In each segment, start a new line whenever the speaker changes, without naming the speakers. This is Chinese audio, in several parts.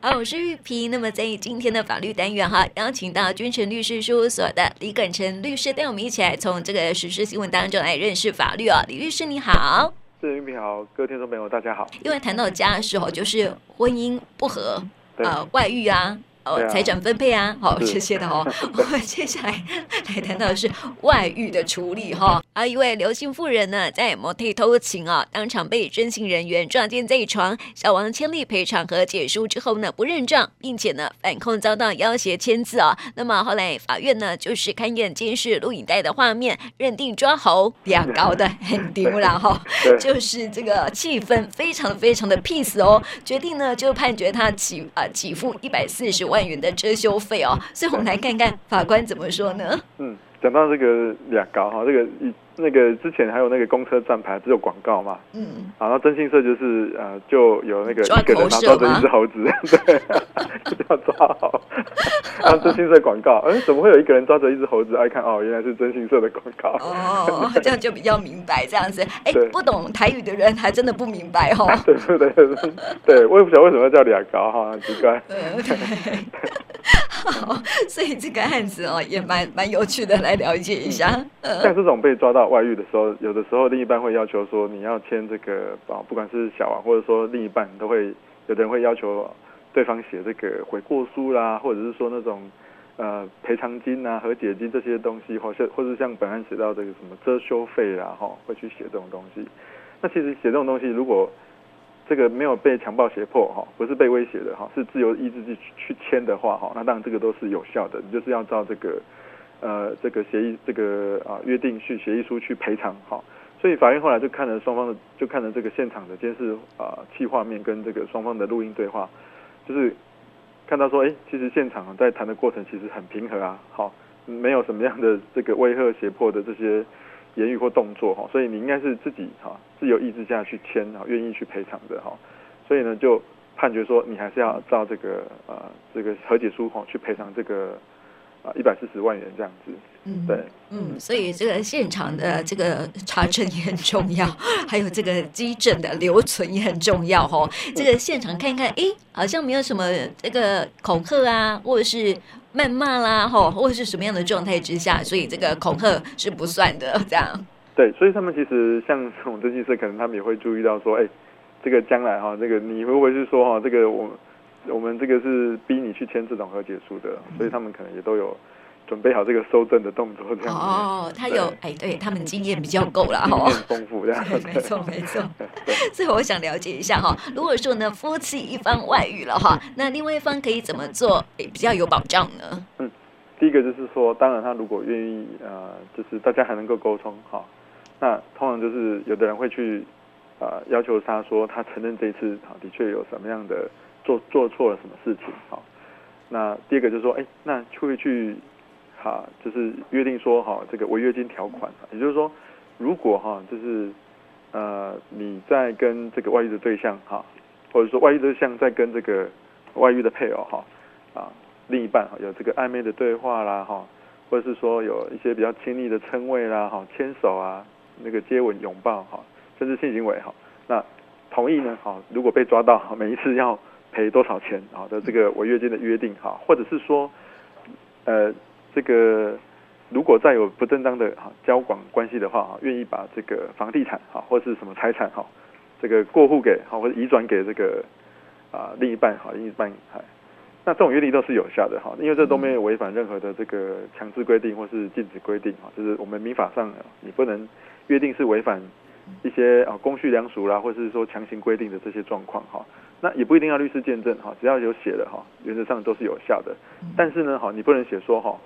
好，我是玉萍。那么在今天的法律单元哈，邀请到君臣律师事务所的李耿成律师，带我们一起来从这个时事新闻当中来认识法律啊。李律师你好，
是玉萍好，各位听众朋友大家好。
因为谈到家的时候，就是婚姻不和，呃，外遇啊。哦，财产分配啊，好，这些的哦。我们接下来来谈到的是外遇的处理哈。而，一位刘姓妇人呢，在摩铁偷情啊，当场被征信人员撞见在床，小王签立赔偿和解书之后呢，不认账，并且呢反控遭到要挟签字啊。那么后来法院呢，就是勘验监视录影带的画面，认定抓猴两高的 很丢了哈，就是这个气氛非常非常的 peace 哦，决定呢就判决他给啊给付一百四十万。万元的遮羞费哦，所以我们来看看法官怎么说呢？
嗯，讲到这个两高哈，这个一。那个之前还有那个公车站牌不是有广告嘛？嗯，然后征信社就是呃，就有那个一个人拿抓着一只猴子，对，要抓好。然后征信社广告，哎，怎么会有一个人抓着一只猴子？爱看哦，原来是真心社的广告。
哦，这样就比较明白这样子。哎，不懂台语的人还真的不明白哦。
对对对对，对，我也不晓得为什么要叫两高哈，很奇怪。
好，所以这个案子哦，也蛮蛮有趣的，来了解一下。
像这种被抓到外遇的时候，有的时候另一半会要求说，你要签这个啊，不管是小王或者说另一半，都会有的人会要求对方写这个悔过书啦，或者是说那种呃赔偿金啊、和解金这些东西，或者或者像本案写到这个什么遮羞费啦，哈，会去写这种东西。那其实写这种东西，如果这个没有被强暴胁迫哈，不是被威胁的哈，是自由意志去去签的话哈，那当然这个都是有效的，你就是要照这个。呃，这个协议，这个啊约定去协议书去赔偿哈，所以法院后来就看了双方的，就看了这个现场的监视啊器画面跟这个双方的录音对话，就是看到说，哎，其实现场在谈的过程其实很平和啊，好，没有什么样的这个威吓胁迫的这些言语或动作哈，所以你应该是自己哈自由意志下去签啊，愿意去赔偿的哈，所以呢就判决说你还是要照这个呃这个和解书哈去赔偿这个。啊，一百四十万元这样子，嗯，对，
嗯，所以这个现场的这个查证也很重要，还有这个基证的留存也很重要哦。这个现场看一看，哎，好像没有什么这个恐吓啊，或者是谩骂啦，吼，或者是什么样的状态之下，所以这个恐吓是不算的，这样。
对，所以他们其实像这种征信社，可能他们也会注意到说，哎，这个将来哈，这个你会不会是说哈，这个我。我们这个是逼你去签这种和解书的，所以他们可能也都有准备好这个收证的动作，这样
哦，他有哎，对他们经验比较够了哈，
丰富这样。
没错没错。所以我想了解一下哈，如果说呢夫妻一方外遇了哈，那另外一方可以怎么做比较有保障呢？
嗯，第一个就是说，当然他如果愿意呃，就是大家还能够沟通哈，那通常就是有的人会去要求他说他承认这一次啊的确有什么样的。做做错了什么事情？好，那第二个就是说，哎，那会不去，哈，就是约定说，哈，这个违约金条款，也就是说，如果哈，就是呃，你在跟这个外遇的对象，哈，或者说外遇对象在跟这个外遇的配偶，哈，啊，另一半哈，有这个暧昧的对话啦，哈，或者是说有一些比较亲密的称谓啦，哈，牵手啊，那个接吻、拥抱，哈，甚至性行为，哈，那同意呢，哈，如果被抓到，每一次要。赔多少钱啊的这个违约金的约定哈，或者是说，呃，这个如果再有不正当的哈交往关系的话哈，愿意把这个房地产哈或是什么财产哈，这个过户给哈或者移转给这个啊另一半哈另一半哈，那这种约定都是有效的哈，因为这都没有违反任何的这个强制规定或是禁止规定哈，就是我们民法上你不能约定是违反一些啊公序良俗啦，或是说强行规定的这些状况哈。那也不一定要律师见证哈，只要有写的哈，原则上都是有效的。但是呢，哈，你不能写说哈，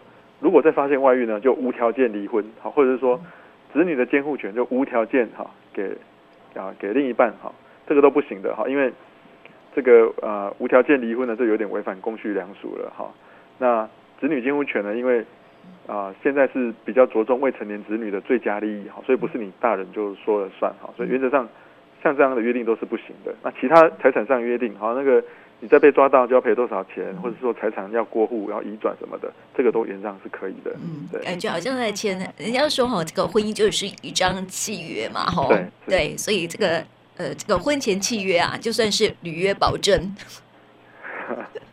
如果再发现外遇呢，就无条件离婚，好，或者是说子女的监护权就无条件哈给啊给另一半哈，这个都不行的哈，因为这个呃无条件离婚呢，就有点违反公序良俗了哈。那子女监护权呢，因为啊现在是比较着重未成年子女的最佳利益哈，所以不是你大人就说了算哈，所以原则上。像这样的约定都是不行的。那其他财产上约定，好，那个你再被抓到就要赔多少钱，或者说财产要过户、要移转什么的，这个都原则上是可以的。嗯，对。感觉
好像在签，人家说哈，这个婚姻就是一张契约嘛，哈。对。对，所以这个呃，这个婚前契约啊，就算是履约保证。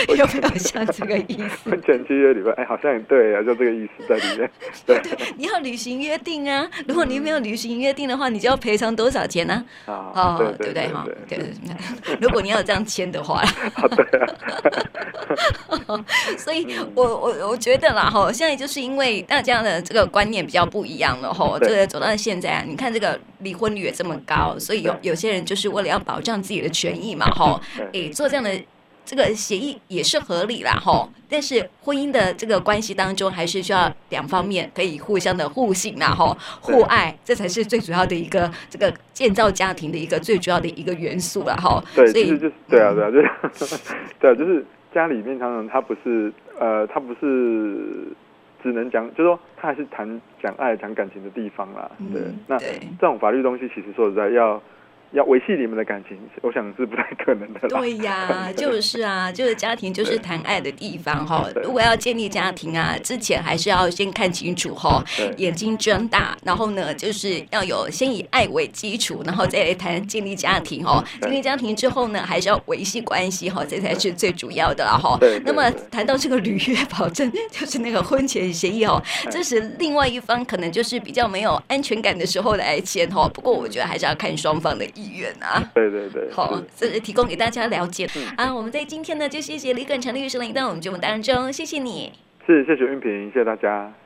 有没有像这个意思？
婚前契约里面，哎，好像也对啊，就这个意思在里面。对，
对，你要履行约定啊！如果你没有履行约定的话，你就要赔偿多少钱呢？
啊，哦，对
对不对？哈，对。如果你要这样签的话，
对啊。
所以我我我觉得啦，哈，现在就是因为大家的这个观念比较不一样了，哈，这个走到现在啊，你看这个离婚率也这么高，所以有有些人就是为了要保障自己的权益嘛，哈，哎，做这样的。这个协议也是合理啦，吼，但是婚姻的这个关系当中，还是需要两方面可以互相的互信啦，吼，互爱，这才是最主要的一个这个建造家庭的一个最主要的一个元素了，哈。
对，所以就是对啊，对啊，就是 对啊，就是家里面常常他不是呃，他不是只能讲，就是说他还是谈讲爱、讲感情的地方啦。对，嗯、那这种法律东西，其实说实在要。要维系你们的感情，我想是不太可能的。
对呀，就是啊，就是家庭就是谈爱的地方哈。如果要建立家庭啊，之前还是要先看清楚哈，眼睛睁大，然后呢，就是要有先以爱为基础，然后再来谈建立家庭哦。建立家庭之后呢，还是要维系关系哈，这才是最主要的了哈。那么谈到这个履约保证，就是那个婚前协议哦，这是另外一方可能就是比较没有安全感的时候来签哈。不过我觉得还是要看双方的意。意愿啊，
对对对，
好，这是提供给大家了解、嗯、啊。我们在今天呢，就谢谢李耿成律师来到我们节目当中，谢谢你，
是谢谢云平，谢谢大家。